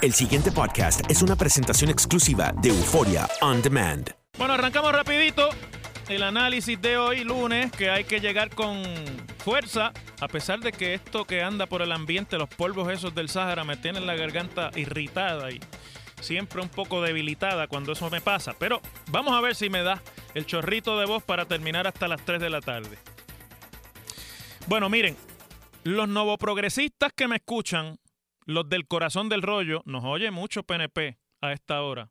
El siguiente podcast es una presentación exclusiva de Euforia On Demand. Bueno, arrancamos rapidito el análisis de hoy lunes, que hay que llegar con fuerza, a pesar de que esto que anda por el ambiente, los polvos esos del Sáhara, me tienen la garganta irritada y siempre un poco debilitada cuando eso me pasa. Pero vamos a ver si me da el chorrito de voz para terminar hasta las 3 de la tarde. Bueno, miren, los novoprogresistas que me escuchan, los del corazón del rollo, nos oye mucho PNP a esta hora.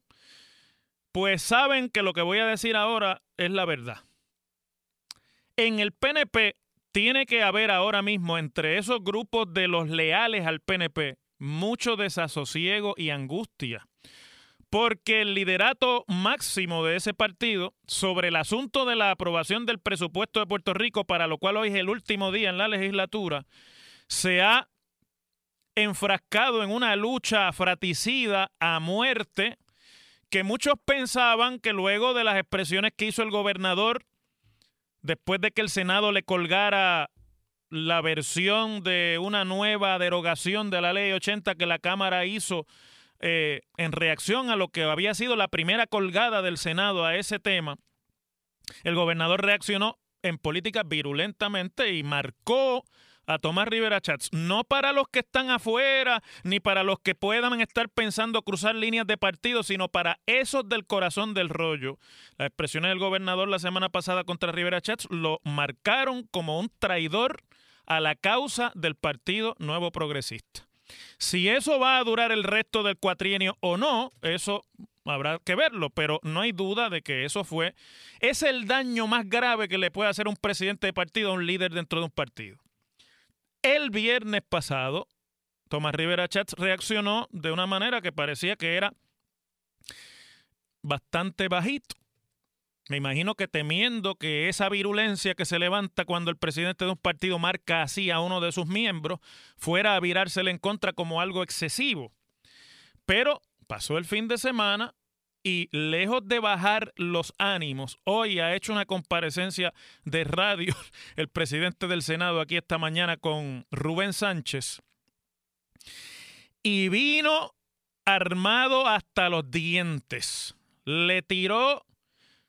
Pues saben que lo que voy a decir ahora es la verdad. En el PNP tiene que haber ahora mismo entre esos grupos de los leales al PNP mucho desasosiego y angustia. Porque el liderato máximo de ese partido sobre el asunto de la aprobación del presupuesto de Puerto Rico, para lo cual hoy es el último día en la legislatura, se ha enfrascado en una lucha fraticida a muerte que muchos pensaban que luego de las expresiones que hizo el gobernador, después de que el Senado le colgara la versión de una nueva derogación de la ley 80 que la Cámara hizo eh, en reacción a lo que había sido la primera colgada del Senado a ese tema, el gobernador reaccionó en política virulentamente y marcó a Tomás Rivera Chats, no para los que están afuera, ni para los que puedan estar pensando cruzar líneas de partido, sino para esos del corazón del rollo. Las expresiones del gobernador la semana pasada contra Rivera Chats lo marcaron como un traidor a la causa del Partido Nuevo Progresista. Si eso va a durar el resto del cuatrienio o no, eso habrá que verlo, pero no hay duda de que eso fue, es el daño más grave que le puede hacer un presidente de partido a un líder dentro de un partido. El viernes pasado, Tomás Rivera Chats reaccionó de una manera que parecía que era bastante bajito. Me imagino que temiendo que esa virulencia que se levanta cuando el presidente de un partido marca así a uno de sus miembros fuera a virársele en contra como algo excesivo. Pero pasó el fin de semana y lejos de bajar los ánimos, hoy ha hecho una comparecencia de radio el presidente del Senado aquí esta mañana con Rubén Sánchez y vino armado hasta los dientes. Le tiró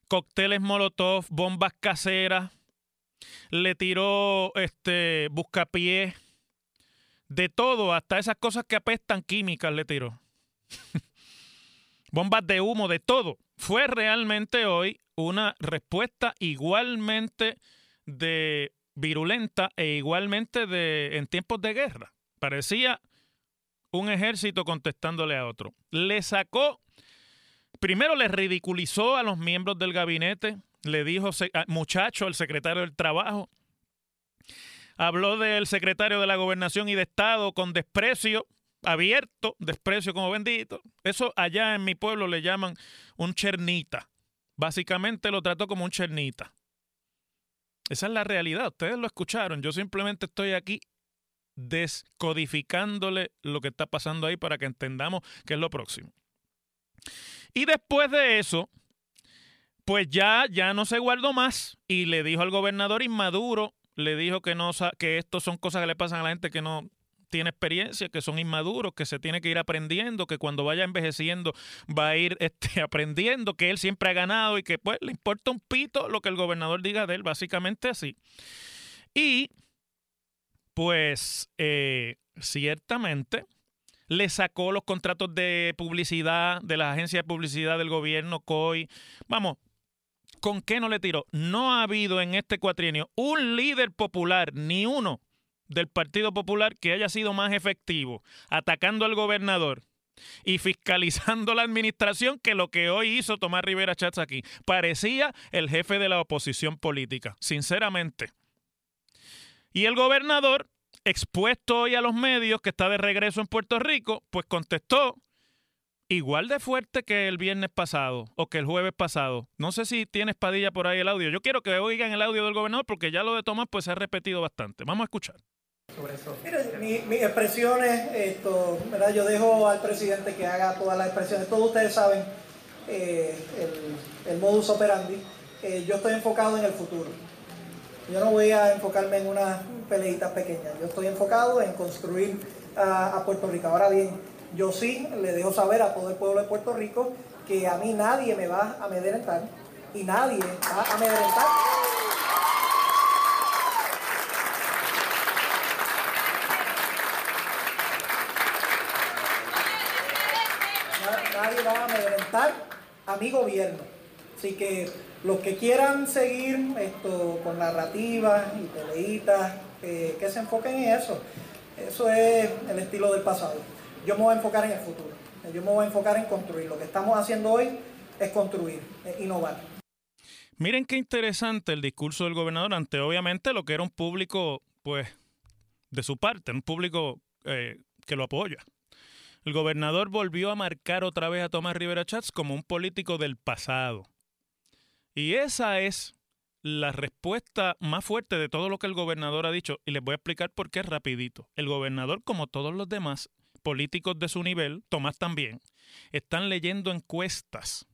cócteles molotov, bombas caseras, le tiró este buscapié, de todo, hasta esas cosas que apestan químicas le tiró. bombas de humo, de todo. Fue realmente hoy una respuesta igualmente de virulenta e igualmente de en tiempos de guerra. Parecía un ejército contestándole a otro. Le sacó, primero le ridiculizó a los miembros del gabinete, le dijo muchacho al secretario del trabajo, habló del secretario de la gobernación y de Estado con desprecio, abierto, desprecio como bendito. Eso allá en mi pueblo le llaman un chernita. Básicamente lo trató como un chernita. Esa es la realidad. Ustedes lo escucharon. Yo simplemente estoy aquí descodificándole lo que está pasando ahí para que entendamos qué es lo próximo. Y después de eso, pues ya, ya no se guardó más y le dijo al gobernador inmaduro, le dijo que no que esto son cosas que le pasan a la gente que no tiene experiencia, que son inmaduros, que se tiene que ir aprendiendo, que cuando vaya envejeciendo va a ir este, aprendiendo, que él siempre ha ganado y que pues le importa un pito lo que el gobernador diga de él, básicamente así. Y pues eh, ciertamente le sacó los contratos de publicidad de la agencia de publicidad del gobierno, COI. Vamos, ¿con qué no le tiró? No ha habido en este cuatrienio un líder popular, ni uno del Partido Popular que haya sido más efectivo atacando al gobernador y fiscalizando la administración que lo que hoy hizo Tomás Rivera Chats aquí. Parecía el jefe de la oposición política, sinceramente. Y el gobernador, expuesto hoy a los medios, que está de regreso en Puerto Rico, pues contestó igual de fuerte que el viernes pasado o que el jueves pasado. No sé si tienes Padilla por ahí el audio. Yo quiero que oigan el audio del gobernador porque ya lo de Tomás pues se ha repetido bastante. Vamos a escuchar sobre? Mire, mis expresiones, esto, ¿verdad? yo dejo al presidente que haga todas las expresiones. Todos ustedes saben eh, el, modus operandi. Eh, yo estoy enfocado en el futuro. Yo no voy a enfocarme en unas peleitas pequeñas. Yo estoy enfocado en construir a, Puerto Rico. Ahora bien, yo sí le dejo saber a todo el pueblo de Puerto Rico que a mí nadie me va a amedrentar y nadie va a amedrentar. Va a amedrentar a mi gobierno. Así que los que quieran seguir esto con narrativas y peleitas, eh, que se enfoquen en eso. Eso es el estilo del pasado. Yo me voy a enfocar en el futuro. Yo me voy a enfocar en construir. Lo que estamos haciendo hoy es construir, es innovar. Miren qué interesante el discurso del gobernador ante obviamente lo que era un público, pues, de su parte, un público eh, que lo apoya. El gobernador volvió a marcar otra vez a Tomás Rivera Chats como un político del pasado. Y esa es la respuesta más fuerte de todo lo que el gobernador ha dicho. Y les voy a explicar por qué rapidito. El gobernador, como todos los demás políticos de su nivel, Tomás también, están leyendo encuestas.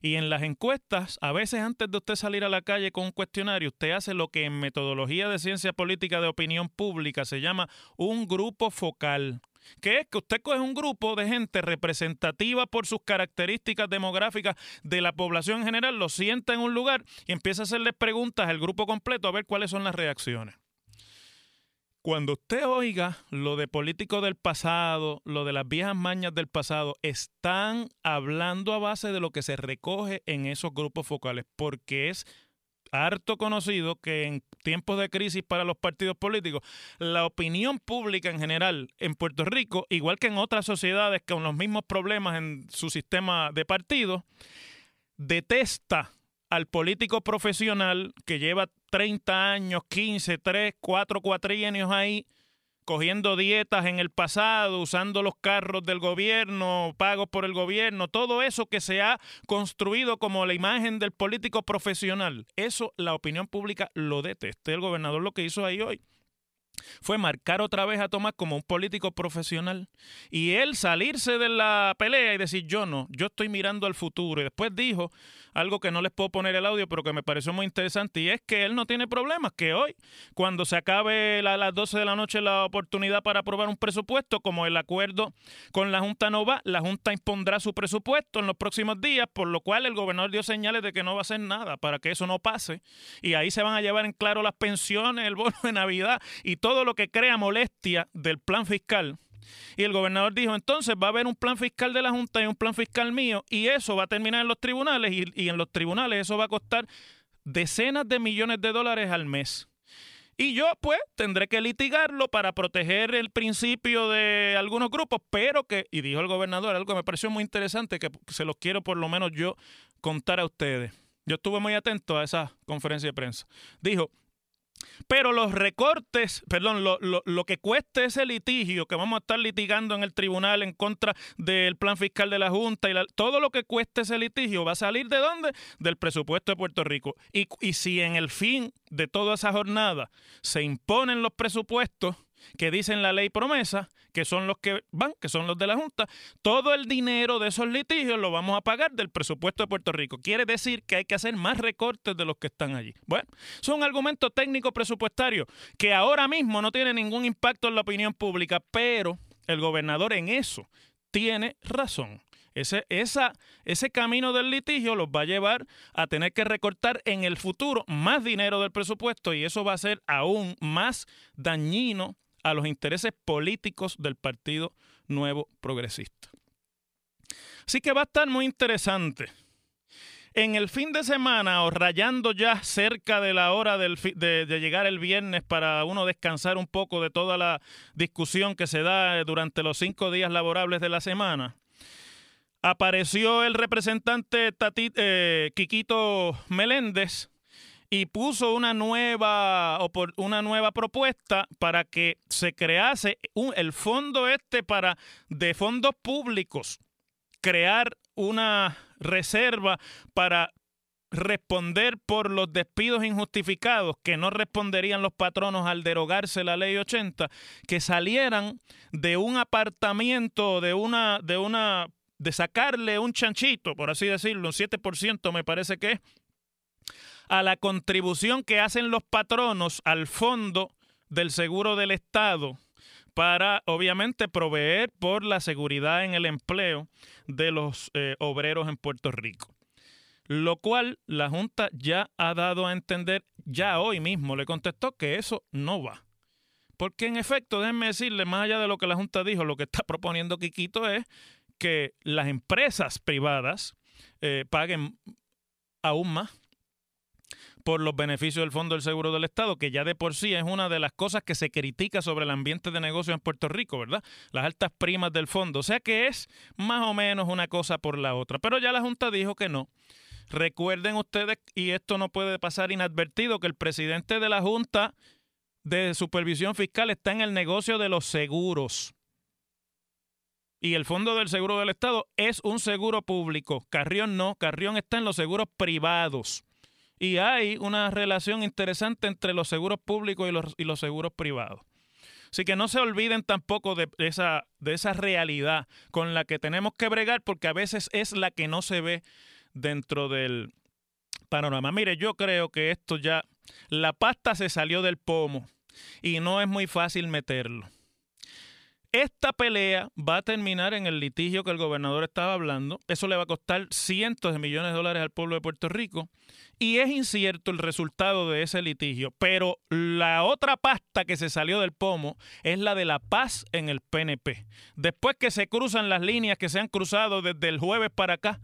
Y en las encuestas, a veces antes de usted salir a la calle con un cuestionario, usted hace lo que en metodología de ciencia política de opinión pública se llama un grupo focal que es que usted coge un grupo de gente representativa por sus características demográficas de la población en general, lo sienta en un lugar y empieza a hacerle preguntas al grupo completo a ver cuáles son las reacciones. Cuando usted oiga lo de políticos del pasado, lo de las viejas mañas del pasado, están hablando a base de lo que se recoge en esos grupos focales, porque es harto conocido que en tiempos de crisis para los partidos políticos, la opinión pública en general en Puerto Rico, igual que en otras sociedades con los mismos problemas en su sistema de partidos, detesta al político profesional que lleva 30 años, 15, 3, 4 cuatrienios ahí, cogiendo dietas en el pasado, usando los carros del gobierno, pagos por el gobierno, todo eso que se ha construido como la imagen del político profesional, eso la opinión pública lo detesta. El gobernador lo que hizo ahí hoy fue marcar otra vez a Tomás como un político profesional y él salirse de la pelea y decir yo no, yo estoy mirando al futuro. Y después dijo algo que no les puedo poner el audio, pero que me pareció muy interesante y es que él no tiene problemas, que hoy, cuando se acabe a las 12 de la noche la oportunidad para aprobar un presupuesto, como el acuerdo con la Junta no va, la Junta impondrá su presupuesto en los próximos días, por lo cual el gobernador dio señales de que no va a hacer nada para que eso no pase. Y ahí se van a llevar en claro las pensiones, el bono de Navidad y todo lo que crea molestia del plan fiscal. Y el gobernador dijo, entonces va a haber un plan fiscal de la Junta y un plan fiscal mío, y eso va a terminar en los tribunales, y, en los tribunales eso va a costar decenas de millones de dólares al mes. Y yo, pues, tendré que litigarlo para proteger el principio de algunos grupos, pero que, y dijo el gobernador, algo que me pareció muy interesante, que se los quiero por lo menos yo contar a ustedes. Yo estuve muy atento a esa conferencia de prensa. Dijo, pero los recortes, perdón, lo, lo, lo, que cueste ese litigio que vamos a estar litigando en el tribunal en contra del plan fiscal de la Junta y todo lo que cueste ese litigio va a salir de dónde? Del presupuesto de Puerto Rico. Y, y si en el fin de toda esa jornada se imponen los presupuestos, que dicen la ley promesa, que son los que van, que son los de la Junta, todo el dinero de esos litigios lo vamos a pagar del presupuesto de Puerto Rico. Quiere decir que hay que hacer más recortes de los que están allí. Bueno, es un argumento técnico presupuestario que ahora mismo no tiene ningún impacto en la opinión pública, pero el gobernador en eso tiene razón. Ese, esa, ese camino del litigio los va a llevar a tener que recortar en el futuro más dinero del presupuesto y eso va a ser aún más dañino a los intereses políticos del Partido Nuevo Progresista. Así que va a estar muy interesante. En el fin de semana o rayando ya cerca de la hora del de, llegar el viernes para uno descansar un poco de toda la discusión que se da durante los cinco días laborables de la semana, apareció el representante eh, Quiquito Meléndez y puso una nueva, una nueva propuesta para que se crease el fondo este para de fondos públicos, crear una reserva para responder por los despidos injustificados que no responderían los patronos al derogarse la ley 80, que salieran de un apartamento, de una, de una, de sacarle un chanchito, por así decirlo, un 7% me parece que es, a la contribución que hacen los patronos al fondo del seguro del Estado para, obviamente, proveer por la seguridad en el empleo de los eh, obreros en Puerto Rico. Lo cual la Junta ya ha dado a entender, ya hoy mismo le contestó que eso no va. Porque en efecto, déjenme decirle, más allá de lo que la Junta dijo, lo que está proponiendo Quiquito es que las empresas privadas eh, paguen aún más por los beneficios del Fondo del Seguro del Estado, que ya de por sí es una de las cosas que se critica sobre el ambiente de negocio en Puerto Rico, ¿verdad? Las altas primas del fondo. O sea que es más o menos una cosa por la otra. Pero ya la Junta dijo que no. Recuerden ustedes, y esto no puede pasar inadvertido, que el presidente de la Junta de Supervisión Fiscal está en el negocio de los seguros. Y el Fondo del Seguro del Estado es un seguro público. Carrión no, Carrión está en los seguros privados. Y hay una relación interesante entre los seguros públicos y los, y los seguros privados. Así que no se olviden tampoco de esa, de esa realidad con la que tenemos que bregar porque a veces es la que no se ve dentro del panorama. Mire, yo creo que esto ya, la pasta se salió del pomo y no es muy fácil meterlo. Esta pelea va a terminar en el litigio que el gobernador estaba hablando. Eso le va a costar cientos de millones de dólares al pueblo de Puerto Rico. Y es incierto el resultado de ese litigio. Pero la otra pasta que se salió del pomo es la de la paz en el PNP. Después que se cruzan las líneas que se han cruzado desde el jueves para acá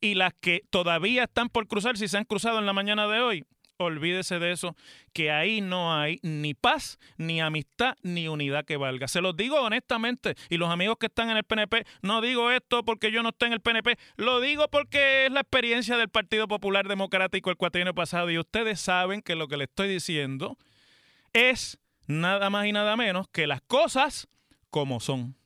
y las que todavía están por cruzar si se han cruzado en la mañana de hoy, olvídese de eso, que ahí no hay ni paz, ni amistad, ni unidad que valga. Se los digo honestamente, y los amigos que están en el PNP, no digo esto porque yo no esté en el PNP, lo digo porque es la experiencia del Partido Popular Democrático el cuatrienio pasado, y ustedes saben que lo que le estoy diciendo es nada más y nada menos que las cosas como son.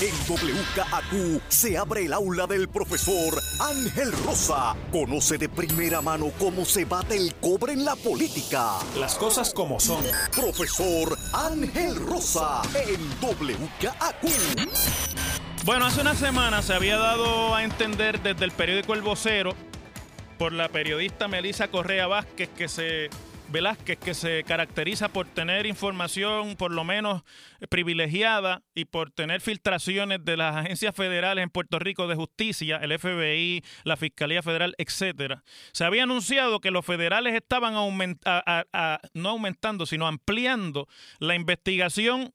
En WKAQ se abre el aula del profesor Ángel Rosa. Conoce de primera mano cómo se bate el cobre en la política. Las cosas como son. Profesor Ángel Rosa en WKAQ. Bueno, hace una semana se había dado a entender desde el periódico El Vocero por la periodista Melisa Correa Vázquez que se Velázquez, que se caracteriza por tener información por lo menos privilegiada y por tener filtraciones de las agencias federales en Puerto Rico de justicia, el FBI, la Fiscalía Federal, etcétera. Se había anunciado que los federales estaban no aumentando, sino ampliando la investigación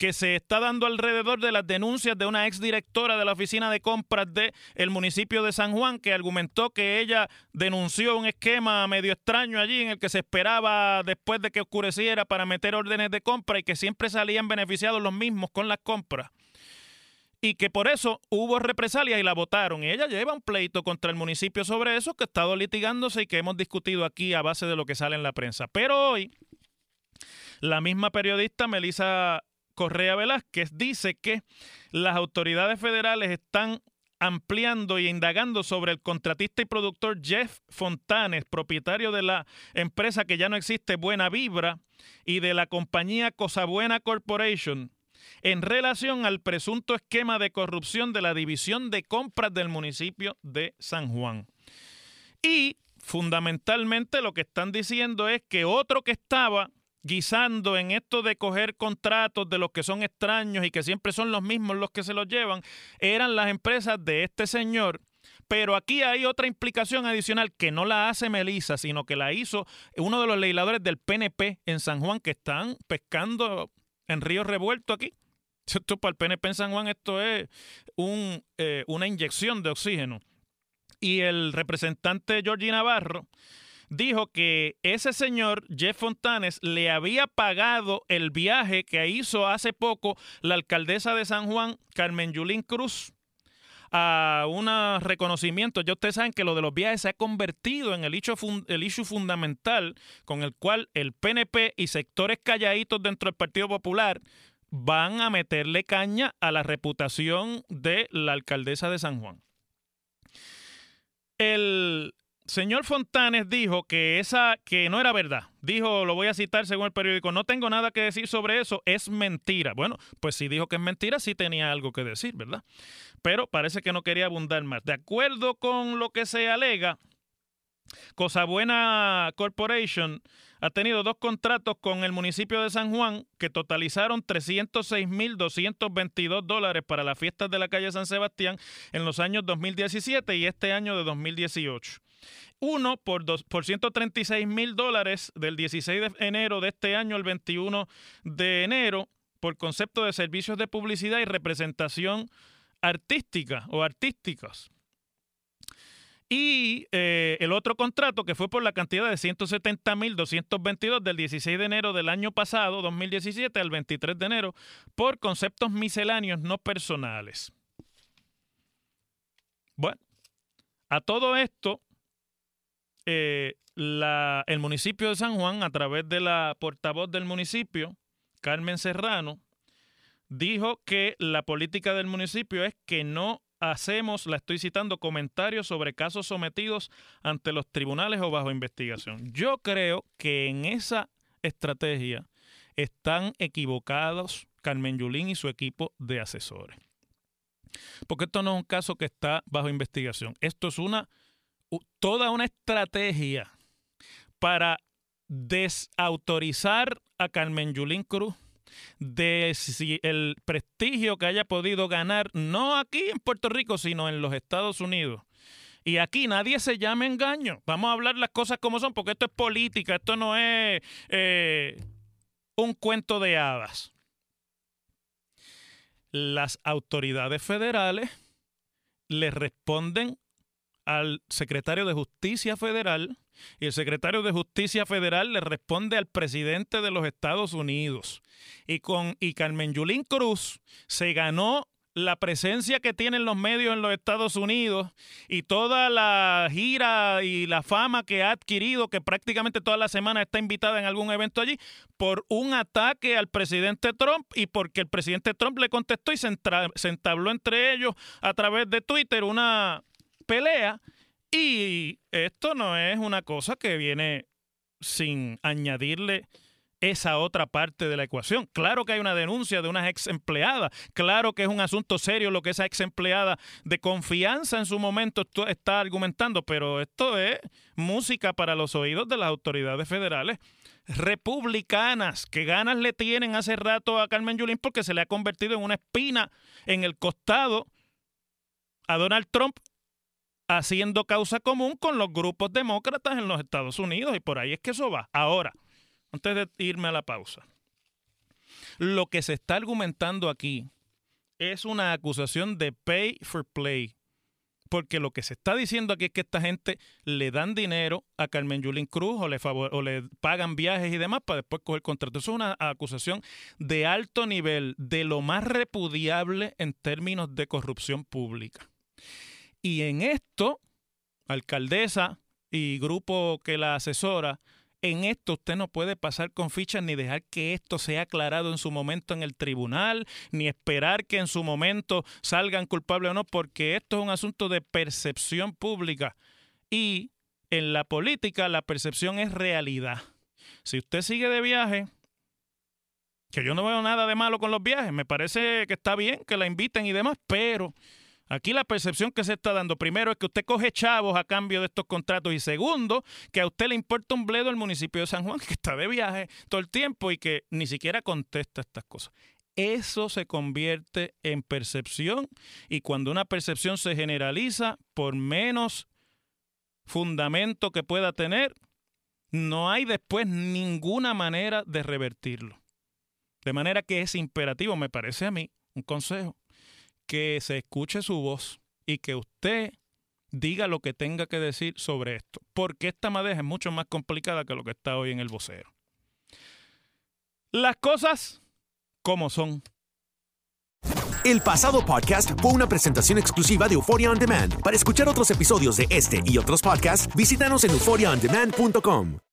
que se está dando alrededor de las denuncias de una exdirectora de la oficina de compras del el municipio de San Juan que argumentó que ella denunció un esquema medio extraño allí en el que se esperaba después de que oscureciera para meter órdenes de compra y que siempre salían beneficiados los mismos con las compras y que por eso hubo represalias y la votaron. Y ella lleva un pleito contra el municipio sobre eso que ha estado litigándose y que hemos discutido aquí a base de lo que sale en la prensa. Pero hoy, la misma periodista Melissa Correa Velázquez dice que las autoridades federales están ampliando y indagando sobre el contratista y productor Jeff Fontanes, propietario de la empresa que ya no existe Buena Vibra y de la compañía Cosabuena Corporation, en relación al presunto esquema de corrupción de la división de compras del municipio de San Juan. Y fundamentalmente lo que están diciendo es que otro que estaba guisando en esto de coger contratos de los que son extraños y que siempre son los mismos los que se los llevan, eran las empresas de este señor. Pero aquí hay otra implicación adicional que no la hace Melisa, sino que la hizo uno de los legisladores del PNP en San Juan que están pescando en Río Revuelto aquí. Esto para el PNP en San Juan, esto es eh, una inyección de oxígeno. Y el representante Georgie Navarro dijo que ese señor, Jeff Fontanes, le había pagado el viaje que hizo hace poco la alcaldesa de San Juan, Carmen Yulín Cruz, a un reconocimiento. Ya ustedes saben que lo de los viajes se ha convertido en el issue, el issue fundamental con el cual el PNP y sectores calladitos dentro del Partido Popular van a meterle caña a la reputación de la alcaldesa de San Juan. El señor Fontanes dijo que esa que no era verdad. Dijo, lo voy a citar según el periódico, no tengo nada que decir sobre eso, es mentira. Bueno, pues si dijo que es mentira, sí tenía algo que decir, ¿verdad? Pero parece que no quería abundar más. De acuerdo con lo que se alega, Cosa Buena Corporation ha tenido dos contratos con el municipio de San Juan que totalizaron 306.222 dólares para las fiestas de la calle San Sebastián en los años 2017 y este año de 2018 uno por, dos, por 136 mil dólares del 16 de enero de este año al 21 de enero por concepto de servicios de publicidad y representación artística o artísticas. Y eh, el otro contrato que fue por la cantidad de 170.222 del 16 de enero del año pasado, 2017, al 23 de enero, por conceptos misceláneos no personales. Bueno, a todo esto, eh, el municipio de San Juan, a través de la portavoz del municipio, Carmen Serrano, dijo que la política del municipio es que no hacemos, la estoy citando, comentarios sobre casos sometidos ante los tribunales o bajo investigación. Yo creo que en esa estrategia están equivocados Carmen Yulín y su equipo de asesores. Porque esto no es un caso que está bajo investigación. Esto es una toda una estrategia para desautorizar a Carmen Yulín Cruz de el prestigio que haya podido ganar, no aquí en Puerto Rico, sino en los Estados Unidos. Y aquí nadie se llama engaño. Vamos a hablar las cosas como son, porque esto es política, esto no es eh, un cuento de hadas. Las autoridades federales le responden al secretario de Justicia Federal y el secretario de Justicia Federal le responde al presidente de los Estados Unidos. Y con y Carmen Yulín Cruz se ganó la presencia que tienen los medios en los Estados Unidos y toda la gira y la fama que ha adquirido, que prácticamente toda la semana está invitada en algún evento allí, por un ataque al presidente Trump y porque el presidente Trump le contestó y se, se entabló entre ellos a través de Twitter una pelea y esto no es una cosa que viene sin añadirle esa otra parte de la ecuación. Claro que hay una denuncia de una ex empleada, claro que es un asunto serio lo que esa ex empleada de confianza en su momento está argumentando, pero esto es música para los oídos de las autoridades federales republicanas que ganas le tienen hace rato a Carmen Yulín porque se le ha convertido en una espina en el costado a Donald Trump haciendo causa común con los grupos demócratas en los Estados Unidos y por ahí es que eso va. Ahora, antes de irme a la pausa, lo que se está argumentando aquí es una acusación de pay for play. Porque lo que se está diciendo aquí es que esta gente le dan dinero a Carmen Yulín Cruz o le, o le pagan viajes y demás para después coger contrato. Eso es una acusación de alto nivel, de lo más repudiable en términos de corrupción pública. Y en esto, alcaldesa y grupo que la asesora, en esto usted no puede pasar con fichas ni dejar que esto sea aclarado en su momento en el tribunal, ni esperar que en su momento salgan culpables o no, porque esto es un asunto de percepción pública. Y en la política la percepción es realidad. Si usted sigue de viaje, que yo no veo nada de malo con los viajes, me parece que está bien que la inviten y demás, pero Aquí la percepción que se está dando, primero, es que usted coge chavos a cambio de estos contratos y segundo, que a usted le importa un bledo el municipio de San Juan, que está de viaje todo el tiempo y que ni siquiera contesta estas cosas. Eso se convierte en percepción y cuando una percepción se generaliza, por menos fundamento que pueda tener, no hay después ninguna manera de revertirlo. De manera que es imperativo, me parece a mí, un consejo, que se escuche su voz y que usted diga lo que tenga que decir sobre esto, porque esta madeja es mucho más complicada que lo que está hoy en el vocero. Las cosas como son. El pasado podcast fue una presentación exclusiva de Euphoria On Demand. Para escuchar otros episodios de este y otros podcasts, visítanos en euphoriaondemand.com.